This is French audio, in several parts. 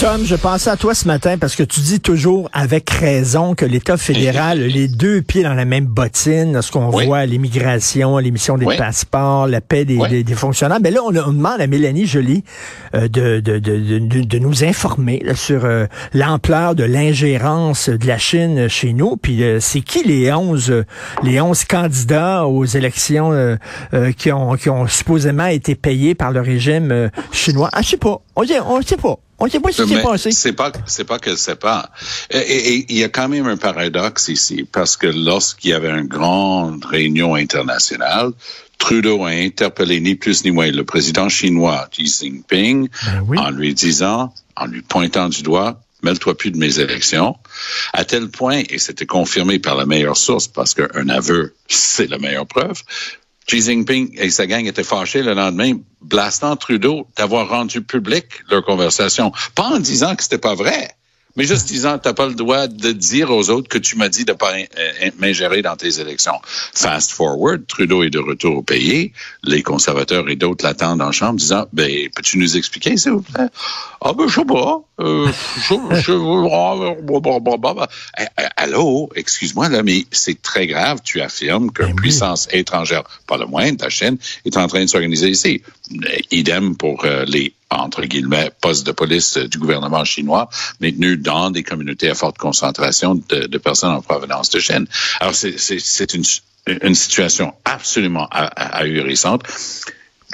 Tom, je pensais à toi ce matin parce que tu dis toujours avec raison que l'État fédéral a les deux pieds dans la même bottine lorsqu'on Oui. voit l'immigration, l'émission des Oui. passeports, la paix des, Oui. des- des fonctionnaires. Mais là, on, on demande à Mélanie Joly euh, de, de, de, de, de nous informer là, sur euh, l'ampleur de l'ingérence de la Chine chez nous. Puis euh, c'est qui les 11, euh, les 11 candidats aux élections euh, euh, qui, ont, qui ont supposément été payés par le régime euh, chinois? Ah, je sais pas. On on sait pas. On sait pas ce qui s'est passé. C'est pas, c'est pas qu'elle sait pas. Et, il y a quand même un paradoxe ici, parce que lorsqu'il y avait une grande réunion internationale, Trudeau a interpellé ni plus ni moins le président chinois Xi Jinping Ben oui. en lui disant, en lui pointant du doigt, mêle-toi plus de mes élections, à tel point, et c'était confirmé par la meilleure source, parce qu'un aveu, c'est la meilleure preuve, Xi Jinping et sa gang étaient fâchés le lendemain, blastant Trudeau d'avoir rendu public leur conversation. Pas en disant que c'était pas vrai, mais juste disant, t'as pas le droit de dire aux autres que tu m'as dit de pas euh, m'ingérer dans tes élections. Fast forward, Trudeau est de retour au pays. Les conservateurs et d'autres l'attendent en chambre disant, ben, peux-tu nous expliquer, s'il vous plaît? Ah, ben, je sais pas. Euh, je, je, ah, bah. Eh, eh, Allô, excuse-moi, là, mais c'est très grave. Tu affirmes qu'une Ben puissance étrangère, pas le moindre, la Chine, est en train de s'organiser ici. Euh, Idem pour euh, les entre guillemets, postes de police euh, du gouvernement chinois maintenus dans des communautés à forte concentration de, personnes en provenance de Chine. Alors, c'est- une, une situation absolument ah- ah- ahurissante.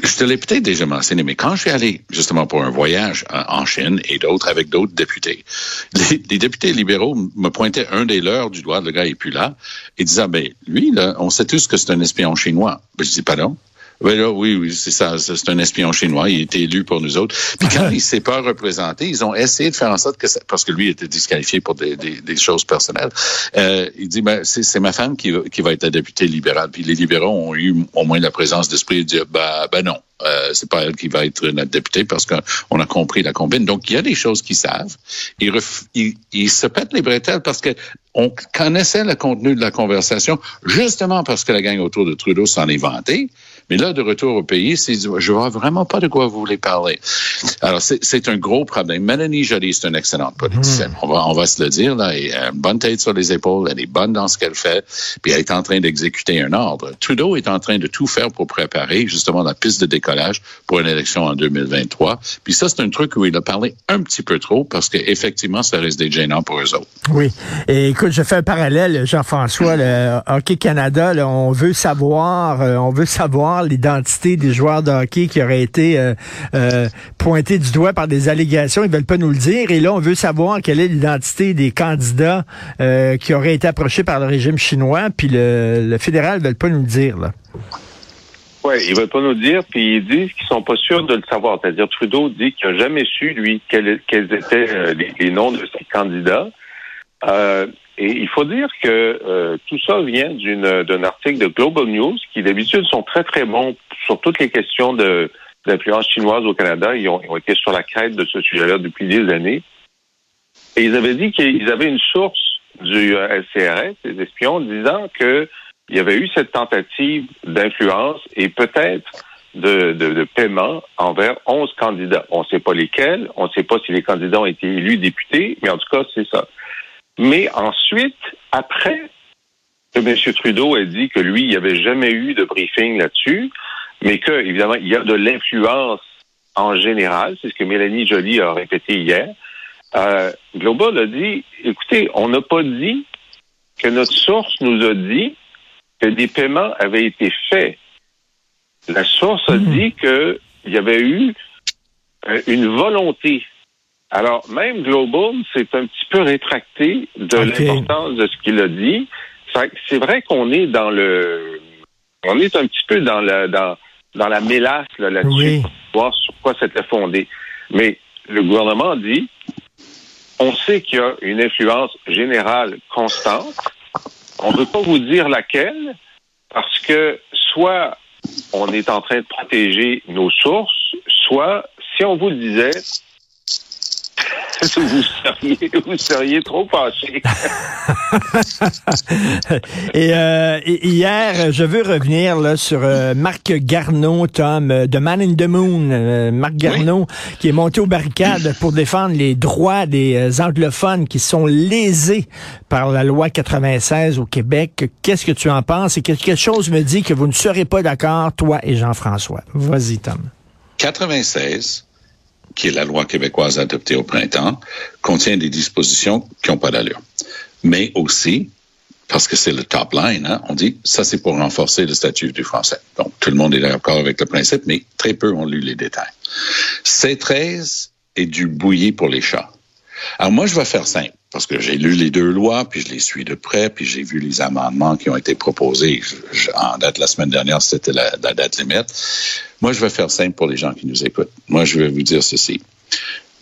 Je te l'ai peut-être déjà mentionné, mais quand je suis allé justement pour un voyage en en Chine et d'autres avec d'autres députés, les, les députés libéraux me pointaient un des leurs du doigt, le gars est plus là, et disaient, ben lui, là, on sait tous que c'est un espion chinois. Ben, je dis, pardon? Ben là, oui, oui, c'est ça, c'est un espion chinois, il a été élu pour nous autres. Puis quand il s'est pas représenté, ils ont essayé de faire en sorte que, ça- parce que lui était disqualifié pour des, des, des choses personnelles, euh, il dit, ben, c'est ma femme qui, va- qui va être la députée libérale. Puis les libéraux ont eu au moins la présence d'esprit de dire, ben, ben non, euh, c'est pas elle qui va être notre députée parce qu'on a compris la combine. Donc, il y a des choses qu'ils savent. Ils, ref- ils, ils se pètent les bretelles parce que on connaissait le contenu de la conversation, justement parce que la gang autour de Trudeau s'en est vantée. Mais là, de retour au pays, c'est, je vois vraiment pas de quoi vous voulez parler. Alors, c'est, un gros problème. Mélanie Joly, c'est une excellente politicienne. On va, on va se le dire, là. Elle a une bonne tête sur les épaules. Elle est bonne dans ce qu'elle fait. Puis elle est en train d'exécuter un ordre. Trudeau est en train de tout faire pour préparer, justement, la piste de décollage pour une élection en 2023. Puis ça, c'est un truc où il a parlé un petit peu trop parce qu'effectivement, ça reste des gênants pour eux autres. Oui. Et écoute, je fais un parallèle, Jean-François. Le Hockey Canada, là, on veut savoir, euh, on veut savoir l'identité des joueurs de hockey qui auraient été euh, euh, pointés du doigt par des allégations. Ils veulent pas nous le dire. Et là, on veut savoir quelle est l'identité des candidats euh, qui auraient été approchés par le régime chinois. Puis le, fédéral ne veut pas nous le dire. Oui, ils veulent pas nous dire, puis ils disent qu'ils sont pas sûrs de le savoir. C'est-à-dire Trudeau dit qu'il n'a jamais su, lui, quels, étaient les, noms de ses candidats. Et il faut dire que euh, tout ça vient d'une d'un article de Global News qui d'habitude sont très très bons sur toutes les questions de d'influence chinoise au Canada. Ils ont, été sur la crête de ce sujet-là depuis des années. Et ils avaient dit qu'ils avaient une source du euh, LCRS, des espions, disant que il y avait eu cette tentative d'influence et peut-être de, de, de paiement envers 11 candidats. On ne sait pas lesquels, on ne sait pas si les candidats ont été élus députés, mais en tout cas, c'est ça. Mais ensuite, après que M. Trudeau a dit que lui, il n'y avait jamais eu de briefing là-dessus, mais que, évidemment, il y a de l'influence en général, c'est ce que Mélanie Joly a répété hier, euh, Global a dit, écoutez, on n'a pas dit que notre source nous a dit que des paiements avaient été faits. La source a dit qu'il y avait eu euh, une volonté. Alors, même Global s'est un petit peu rétracté de l'importance de ce qu'il a dit. C'est vrai qu'on est dans le... On est un petit peu dans la, dans, dans la mélasse là, là-dessus Oui. pour voir sur quoi c'était fondé. Mais le gouvernement dit, on sait qu'il y a une influence générale constante. On ne veut pas vous dire laquelle, parce que soit on est en train de protéger nos sources, soit si on vous le disait, vous seriez, vous seriez trop fâché. et, euh, et hier, je veux revenir là, sur euh, Marc Garneau, Tom, euh, de Man in the Moon. Euh, Marc Garneau, qui est monté aux barricades pour défendre les droits des anglophones qui sont lésés par la loi 96 au Québec. Qu'est-ce que tu en penses? Et quelque chose me dit que vous ne serez pas d'accord, toi et Jean-François. Vas-y, Tom. 96, qui est la loi québécoise adoptée au printemps, contient des dispositions qui n'ont pas d'allure. Mais aussi, parce que c'est le top line, hein, on dit ça c'est pour renforcer le statut du français. Donc tout le monde est d'accord avec le principe, mais très peu ont lu les détails. C13 est du bouilli pour les chats. Alors moi je vais faire simple parce que j'ai lu les deux lois, puis je les suis de près, puis j'ai vu les amendements qui ont été proposés. En date la semaine dernière, c'était la, date limite. Moi, je vais faire simple pour les gens qui nous écoutent. Moi, je vais vous dire ceci.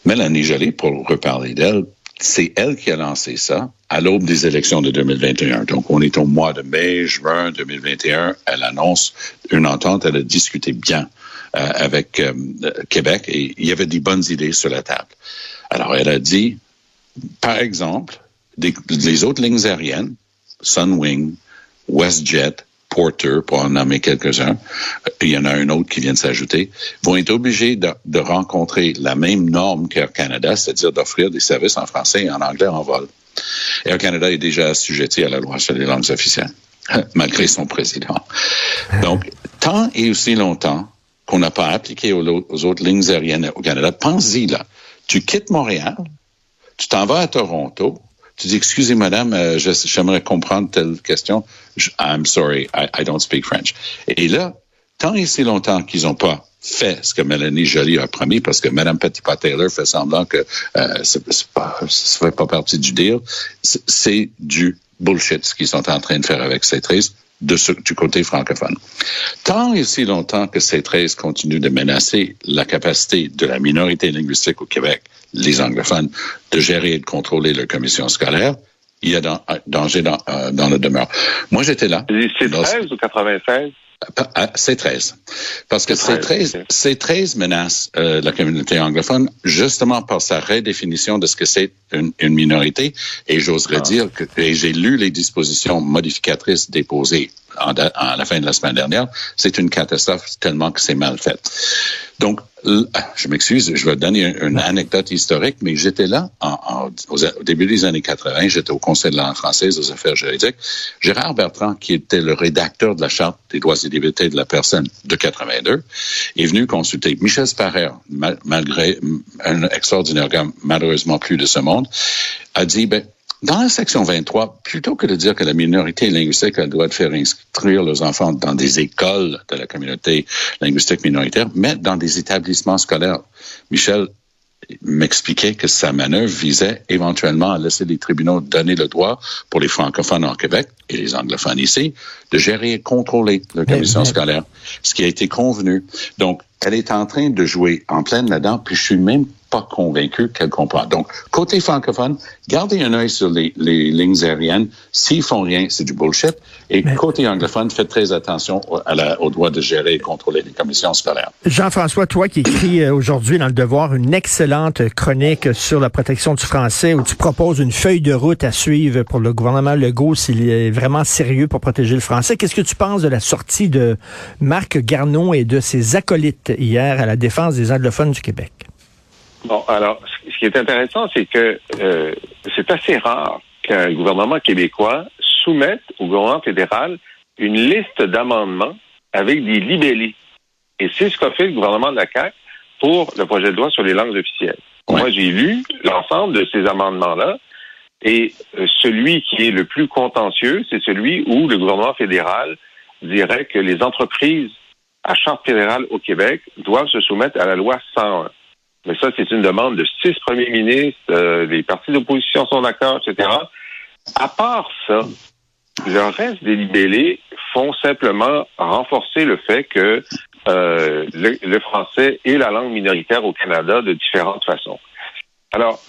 Mélanie Joly, pour reparler d'elle, c'est elle qui a lancé ça à l'aube des élections de 2021. Donc, on est au mois de mai, juin 2021. Elle annonce une entente. Elle a discuté bien euh, avec euh, Québec et il y avait des bonnes idées sur la table. Alors, elle a dit, par exemple, des, les autres lignes aériennes, Sunwing, WestJet, Porter, pour en nommer quelques-uns, il y en a un autre qui vient de s'ajouter, vont être obligés de, de, rencontrer la même norme qu'Air Canada, c'est-à-dire d'offrir des services en français et en anglais en vol. Air Canada est déjà assujetti à la loi sur les langues officielles, malgré son président. Donc, tant et aussi longtemps qu'on n'a pas appliqué aux, aux autres lignes aériennes au Canada, pense-y là. Tu quittes Montréal, tu t'en vas à Toronto, tu dis, excusez madame, euh, j'aimerais comprendre telle question. I'm sorry, I, I, don't speak French. Et là, tant et si longtemps qu'ils n'ont pas fait ce que Mélanie Joly a promis, parce que Mme Petitpas Taylor fait semblant que euh, ça ne fait pas partie du deal, c'est du bullshit ce qu'ils sont en train de faire avec ces 13 de ce, du côté francophone. Tant et si longtemps que ces 13 continuent de menacer la capacité de la minorité linguistique au Québec, les anglophones, de gérer et de contrôler leur commission scolaire, il y a dans, danger dans, euh, dans le demeure. Moi, j'étais là. C'est 13 ou 96? C'est 13. Parce que c'est 13, c'est 13 menace euh, la communauté anglophone justement par sa redéfinition de ce que c'est une, une, minorité. Et j'oserais ah. dire que j'ai lu les dispositions modificatrices déposées en, en, la fin de la semaine dernière. C'est une catastrophe tellement que c'est mal fait. Donc, je m'excuse, je vais donner une, anecdote historique, mais j'étais là au début des années 80, j'étais au Conseil de la langue française aux affaires juridiques. Gérard Bertrand, qui était le rédacteur de la Charte des droits et libertés de la personne de 82, est venu consulter Michel Sparrer, mal, malgré un extraordinaire gars, malheureusement plus de ce monde, a dit, ben, dans la section 23, plutôt que de dire que la minorité linguistique a le droit de faire inscrire leurs enfants dans des écoles de la communauté linguistique minoritaire, mais dans des établissements scolaires, Michel m'expliquait que sa manœuvre visait éventuellement à laisser les tribunaux donner le droit pour les francophones en Québec et les anglophones ici de gérer et contrôler la commission scolaire, ce qui a été convenu. Donc, elle est en train de jouer en pleine là-dedans, puis je suis même pas convaincu qu'elle comprend. Donc, côté francophone, gardez un œil sur les, les lignes aériennes. S'ils font rien, c'est du bullshit. Et Mais... côté anglophone, faites très attention à la, au droit de gérer et contrôler les commissions scolaires. Jean-François, toi qui écris aujourd'hui dans Le Devoir une excellente chronique sur la protection du français où tu proposes une feuille de route à suivre pour le gouvernement Legault s'il est vraiment sérieux pour protéger le français. Qu'est-ce que tu penses de la sortie de Marc Garneau et de ses acolytes? Hier à la défense des anglophones du Québec? Bon, alors, ce qui est intéressant, c'est que euh, c'est assez rare qu'un gouvernement québécois soumette au gouvernement fédéral une liste d'amendements avec des libellés. Et c'est ce qu'a fait le gouvernement de la CAQ pour le projet de loi sur les langues officielles. Ouais. Moi, j'ai lu l'ensemble de ces amendements-là. Et euh, celui qui est le plus contentieux, c'est celui où le gouvernement fédéral dirait que les entreprises à charte fédérale au Québec doivent se soumettre à la loi 101. Mais ça, c'est une demande de six premiers ministres, euh, les partis d'opposition sont d'accord, etc. À part ça, le reste des libellés font simplement renforcer le fait que euh, le, français est la langue minoritaire au Canada de différentes façons. Alors,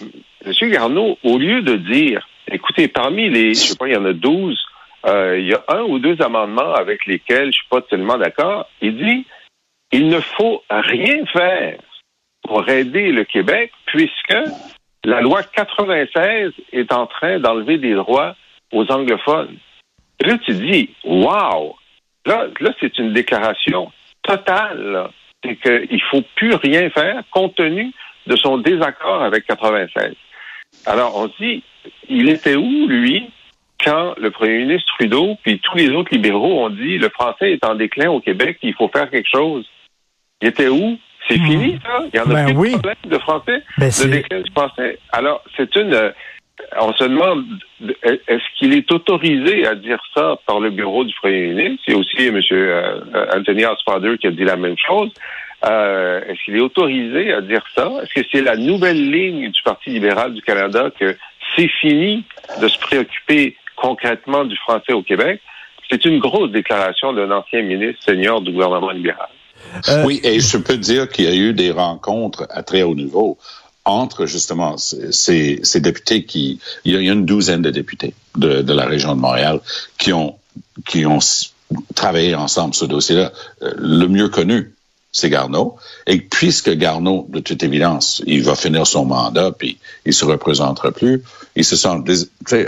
M. Garneau, au lieu de dire, écoutez, parmi les, je sais pas, il y en a 12, euh, il y a un ou deux amendements avec lesquels je suis pas tellement d'accord, il dit, il ne faut rien faire pour aider le Québec, puisque la loi 96 est en train d'enlever des droits aux anglophones. Là, tu dis, wow! Là, là c'est une déclaration totale. C'est qu'il ne faut plus rien faire compte tenu de son désaccord avec 96. Alors, on se dit, il était où, lui, quand le premier ministre Trudeau puis tous les autres libéraux ont dit le français est en déclin au Québec, il faut faire quelque chose. Il était où? C'est hmm. fini, ça? Il y en a ben plus de problème de français, ben de déclin du français. Alors, c'est une... Euh, on se demande, est-ce qu'il est autorisé à dire ça par le bureau du premier ministre? A aussi M. Euh, Anthony Housefather qui a dit la même chose. Euh, est-ce qu'il est autorisé à dire ça? Est-ce que c'est la nouvelle ligne du Parti libéral du Canada que c'est fini de se préoccuper concrètement du français au Québec? C'est une grosse déclaration d'un ancien ministre senior du gouvernement libéral. Euh, oui, et je peux dire qu'il y a eu des rencontres à très haut niveau entre justement ces, ces députés qui, il y a une douzaine de députés de, de la région de Montréal qui ont qui ont travaillé ensemble sur ce dossier-là. Euh, le mieux connu, c'est Garneau. Et puisque Garneau, de toute évidence, il va finir son mandat, puis il se représentera plus, il se sent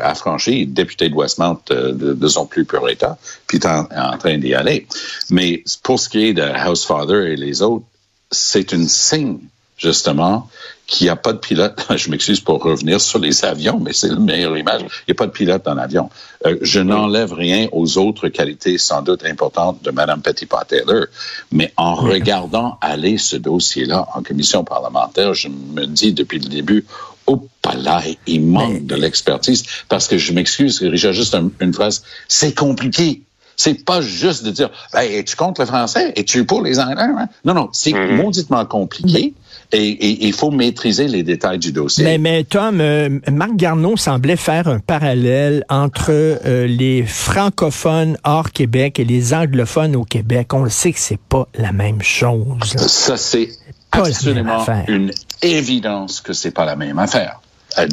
affranchi, député de Westmount euh, de, son plus pur état, puis est en, train d'y aller. Mais pour ce qui est de Housefather et les autres, c'est une signe, justement, qu'il n'y a pas de pilote. Je m'excuse pour revenir sur les avions, mais c'est la meilleure image. Il n'y a pas de pilote dans l'avion. Euh, je n'enlève rien aux autres qualités sans doute importantes de Mme Petitpas-Taylor, mais en regardant aller ce dossier-là en commission parlementaire, je me dis depuis le début, oh là, il manque de l'expertise parce que je m'excuse, Richard, juste une phrase, c'est compliqué. C'est pas juste de dire, ben, es-tu contre le français? Es-tu pour les Anglais? Hein? Non, non, c'est mm-hmm. mauditement compliqué. Et il faut maîtriser les détails du dossier. Mais, mais Tom, euh, Marc Garneau semblait faire un parallèle entre euh, les francophones hors Québec et les anglophones au Québec. On le sait que c'est pas la même chose. Ça, c'est absolument une évidence que c'est pas la même affaire. Euh,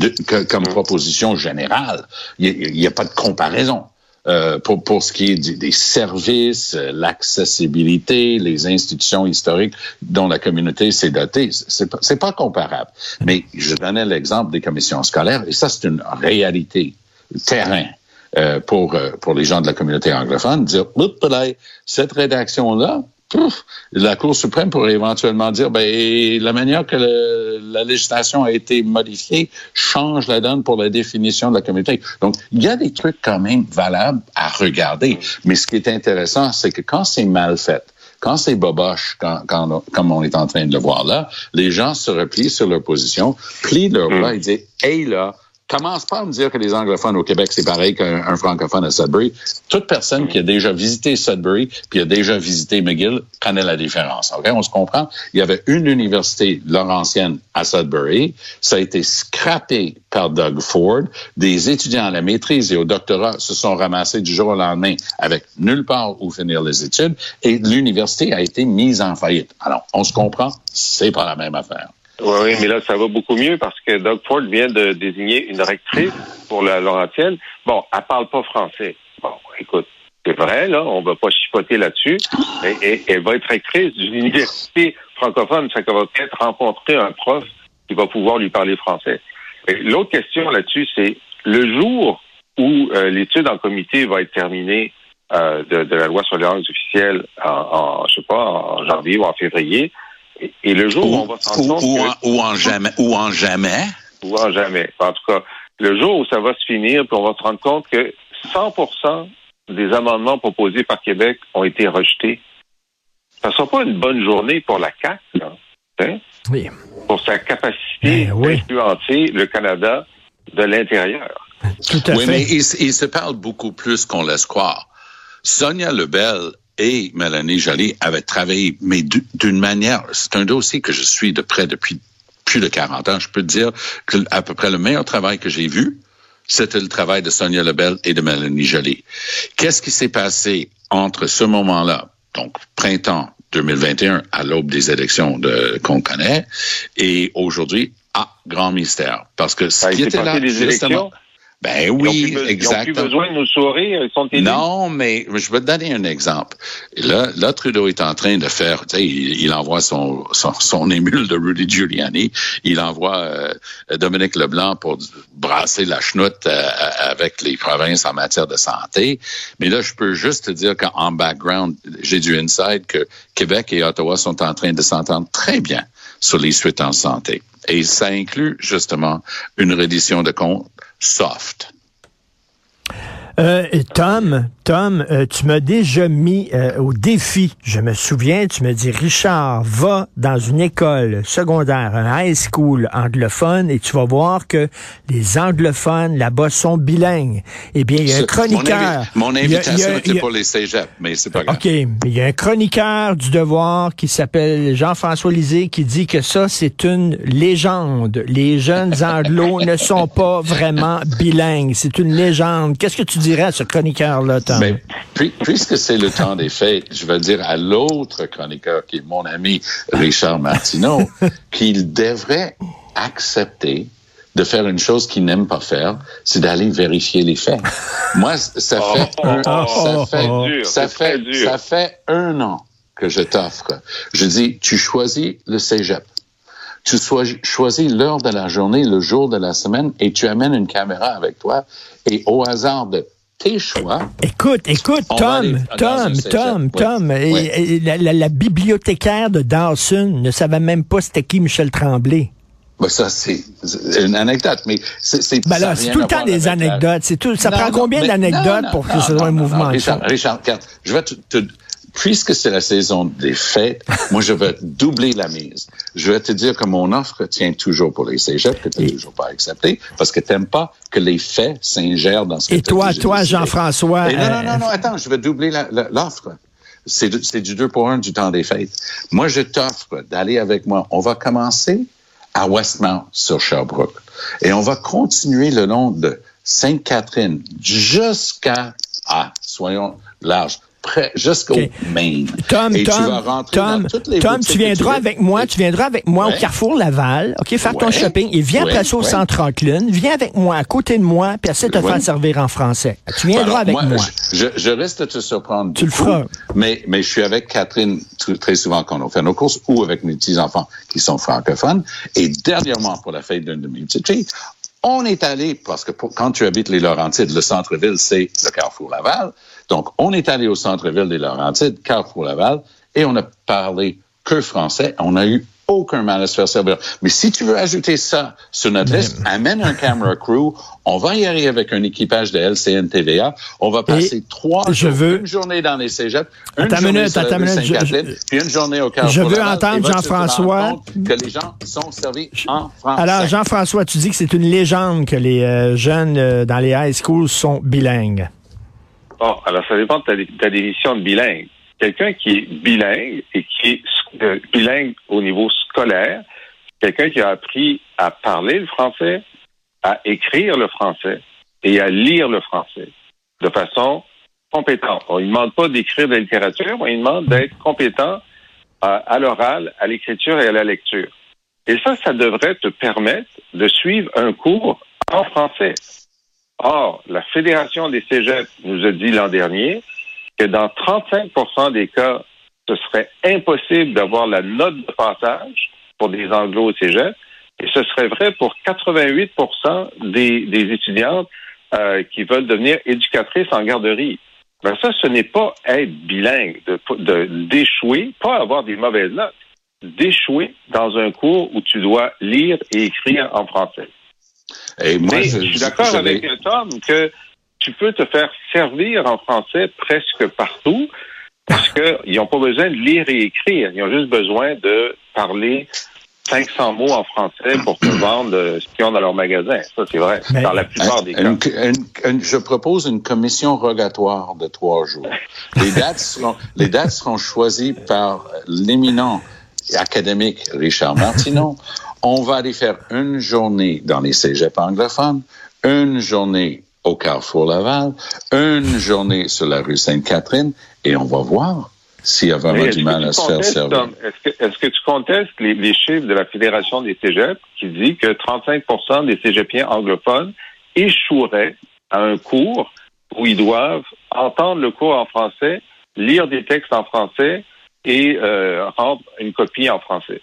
comme proposition générale, il n'y a, pas de comparaison. Euh, pour, pour ce qui est des services, euh, l'accessibilité, les institutions historiques dont la communauté s'est dotée. C'est pas, pas comparable. Mais je donnais l'exemple des commissions scolaires et ça, c'est une réalité terrain. Euh, pour, euh, pour les gens de la communauté anglophone, dire, cette rédaction-là, la Cour suprême pourrait éventuellement dire ben la manière que la législation a été modifiée change la donne pour la définition de la communauté. Donc, il y a des trucs quand même valables à regarder. Mais ce qui est intéressant, c'est que quand c'est mal fait, quand c'est boboche, quand, quand, comme on est en train de le voir là, les gens se replient sur leur position, plient leur bras et disent Hey là, commence pas à me dire que les anglophones au Québec, c'est pareil qu'un francophone à Sudbury. Toute personne qui a déjà visité Sudbury puis a déjà visité McGill connaît la différence. OK? On se comprend? Il y avait une université laurentienne à Sudbury. Ça a été scrappé par Doug Ford. Des étudiants à la maîtrise et au doctorat se sont ramassés du jour au lendemain avec nulle part où finir les études et l'université a été mise en faillite. Alors, on se comprend? C'est pas la même affaire. Oui, mais là, ça va beaucoup mieux parce que Doug Ford vient de désigner une rectrice pour la Laurentienne. Bon, elle parle pas français. Bon, écoute, c'est vrai, là, on va pas chipoter là-dessus. Et, elle va être rectrice d'une université francophone, ça va peut-être rencontrer un prof qui va pouvoir lui parler français. L'autre question là-dessus, c'est le jour où euh, l'étude en comité va être terminée euh, de, la loi sur les langues officielles en, je sais pas, en janvier ou en février, et, le jour où, on va s'en rendre compte. Ou, en, jamais. Ou en jamais. Ou en jamais. En tout cas, le jour où ça va se finir, puis on va se rendre compte que 100% des amendements proposés par Québec ont été rejetés. Ça ne sera pas une bonne journée pour la CAC, là. Hein? Oui. Pour sa capacité ben d'influencer le Canada de l'intérieur. Tout à oui, mais il, il, se parle beaucoup plus qu'on laisse croire. Sonia Lebel et Mélanie Joly avaient travaillé, mais d'une manière, c'est un dossier que je suis de près depuis plus de 40 ans. Je peux te dire que à peu près le meilleur travail que j'ai vu, c'était le travail de Sonia Lebel et de Mélanie Joly. Qu'est-ce qui s'est passé entre ce moment-là, donc printemps 2021, à l'aube des élections qu'on connaît, et aujourd'hui, ah, grand mystère? Parce que ce qui était là, justement, Ben Ils oui, plus Ils n'ont plus exactement. besoin de nous sourire, ils sont élus. Non, mais je vais te donner un exemple. Là, là, Trudeau est en train de faire, tu sais, il, il envoie son, son, son émule de Rudy Giuliani, il envoie euh, Dominique Leblanc pour brasser la chenoute euh, avec les provinces en matière de santé. Mais là, je peux juste te dire qu'en background, j'ai du inside que Québec et Ottawa sont en train de s'entendre très bien sur les suites en santé. Et ça inclut justement une reddition de comptes soft. Euh, Tom, Tom, euh, tu m'as déjà mis euh, au défi. Je me souviens, tu me dis, Richard, va dans une école secondaire, un high school anglophone, et tu vas voir que les anglophones là-bas sont bilingues. Eh bien, il y a un chroniqueur. Mon, invi- mon il y a- il y a- invitation il était y a- pour les cégeps, mais c'est pas grave. OK, il y a un chroniqueur du devoir qui s'appelle Jean-François Lisée qui dit que ça, c'est une légende. Les jeunes anglos ne sont pas vraiment bilingues. C'est une légende. Qu'est-ce que tu dirais à ce chroniqueur-là, Mais puis- puisque c'est le temps des fêtes, je vais dire à l'autre chroniqueur, qui est mon ami Richard Martineau, qu'il devrait accepter de faire une chose qu'il n'aime pas faire, c'est d'aller vérifier les faits. Moi, ça Oh, fait un, oh, ça fait, oh, ça fait, dur. ça fait un an que je t'offre. Je dis, tu choisis le cégep. Tu sois- choisis l'heure de la journée, le jour de la semaine, et tu amènes une caméra avec toi, et au hasard de tes choix, Écoute, écoute, On Tom, Tom. Tom, Oui. Tom, et- Oui. et la, la- la bibliothécaire de Dawson ne savait même pas c'était qui Michel Tremblay. Ben ça, c'est une anecdote, mais c'est... Ben là, c'est tout le temps des anecdotes. C'est tout, ça Non, prend non, combien d'anecdotes non, pour que ce soit un mouvement Richard? Richard, je vais te, te- puisque c'est la saison des fêtes, moi, je vais doubler la mise. Je vais te dire que mon offre tient toujours pour les cégeps, que tu n'as toujours pas accepté, parce que tu n'aimes pas que les faits s'ingèrent dans ce que Et toi, toi. Jean-François, non, non, euh, non, non, attends, je vais doubler l'offre. C'est du- c'est du 2 pour 1 du temps des fêtes. Moi, je t'offre d'aller avec moi. On va commencer à Westmount sur Sherbrooke. Et on va continuer le long de Sainte-Catherine jusqu'à, ah, soyons larges, jusqu'au OK. Maine. Tom, Et tu Tom, vas rentrer Tom, dans toutes les Tom, boutiques tu viendras avec moi, tu viendras avec moi au. Carrefour Laval, OK, faire ton shopping, et viens Ouais, après ça au. Centre Franklin, viens avec moi, à côté de moi, puis essaie de te faire servir en français. Tu viendras Alors, avec moi. Je, je risque de te surprendre. Tu le feras. Mais, mais je suis avec Catherine très souvent quand on fait nos courses ou avec mes petits-enfants qui sont francophones. Et dernièrement, pour la fête d'une de mes petites filles, on est allé, parce que pour- quand tu habites les Laurentides, le centre-ville, c'est le Carrefour Laval. Donc, on est allé au centre-ville des Laurentides, Carrefour Laval, et on a parlé que français. On n'a eu aucun mal à se faire servir. Mais si tu veux ajouter ça sur notre liste, amène un camera crew. On va y aller avec un équipage de LCN TVA. On va passer trois je jours, veux- une journée dans les cégeps, une Attends journée minute, sur la minute, je- je- puis une journée au Carrefour Je veux Laval. entendre Jean-François. Que les gens sont servis en français? Alors, Jean-François, tu dis que c'est une légende que les euh, jeunes euh, dans les high schools sont bilingues. Bon, alors ça dépend de ta, définition de bilingue. Quelqu'un qui est bilingue et qui est euh, bilingue au niveau scolaire, quelqu'un qui a appris à parler le français, à écrire le français et à lire le français de façon compétente. On ne demande pas d'écrire de la littérature, on lui demande d'être compétent à l'oral, à l'écriture et à la lecture. Et ça, ça devrait te permettre de suivre un cours en français. Or, la Fédération des cégeps nous a dit l'an dernier que dans 35% des cas, ce serait impossible d'avoir la note de passage pour des anglo au et ce serait vrai pour 88% des, des étudiantes euh, qui veulent devenir éducatrices en garderie. Ben ça, ce n'est pas être bilingue, de de- d'échouer, pas avoir des mauvaises notes, d'échouer dans un cours où tu dois lire et écrire en français. Et moi, Mais je, suis d'accord avec Tom que tu peux te faire servir en français presque partout parce qu'ils n'ont pas besoin de lire et écrire. Ils ont juste besoin de parler 500 mots en français pour te vendre ce qu'ils ont dans leur magasin. Ça, c'est vrai. Mais- dans la plupart des cas. Une- une- une- je propose une commission rogatoire de trois jours. Les dates seront, les dates seront choisies par l'éminent académique Richard Martineau. On va aller faire une journée dans les cégeps anglophones, une journée au Carrefour Laval, une journée sur la rue Sainte-Catherine, et on va voir s'il y a vraiment Mais est-ce du mal à se faire servir. Est-ce que, tu contestes les, les chiffres de la Fédération des cégeps qui dit que 35% des cégepiens anglophones échoueraient à un cours où ils doivent entendre le cours en français, lire des textes en français et euh, rendre une copie en français?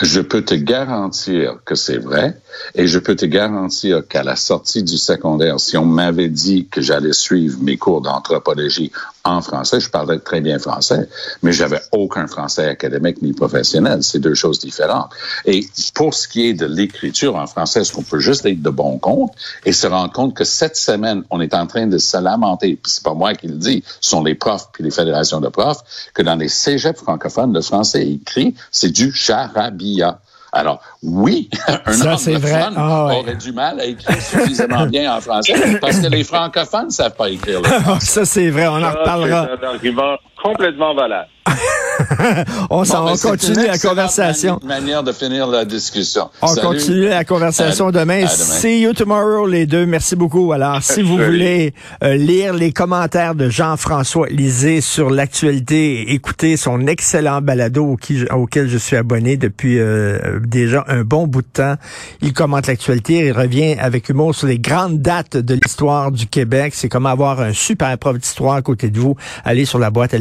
Je peux te garantir que c'est vrai et je peux te garantir qu'à la sortie du secondaire, si on m'avait dit que j'allais suivre mes cours d'anthropologie en français, je parlais très bien français, mais j'avais aucun français académique ni professionnel. C'est deux choses différentes. Et pour ce qui est de l'écriture en français, est-ce qu'on peut juste être de bon compte et se rendre compte que cette semaine, on est en train de se lamenter, puis c'est pas moi qui le dis, ce sont les profs puis les fédérations de profs, que dans les cégeps francophones, le français écrit, c'est du charabia. Alors, oui, un Ça, vrai. Ah, ouais. aurait du mal à écrire suffisamment bien en français parce que les francophones ne savent pas écrire le français. Ça, c'est vrai, on en reparlera. C'est un argument complètement valable. on s'en Bon, ben, une la conversation. mani- manière de finir la discussion. On Salut. continue la conversation À- demain. à demain. See you tomorrow, les deux. Merci beaucoup. Alors, si vous Salut. voulez euh, lire les commentaires de Jean-François Lisée sur l'actualité, et écoutez son excellent balado auquel, auquel je suis abonné depuis euh, déjà un bon bout de temps. Il commente l'actualité. Il revient avec humour sur les grandes dates de l'histoire du Québec. C'est comme avoir un super prof d'histoire à côté de vous. Allez sur la boîte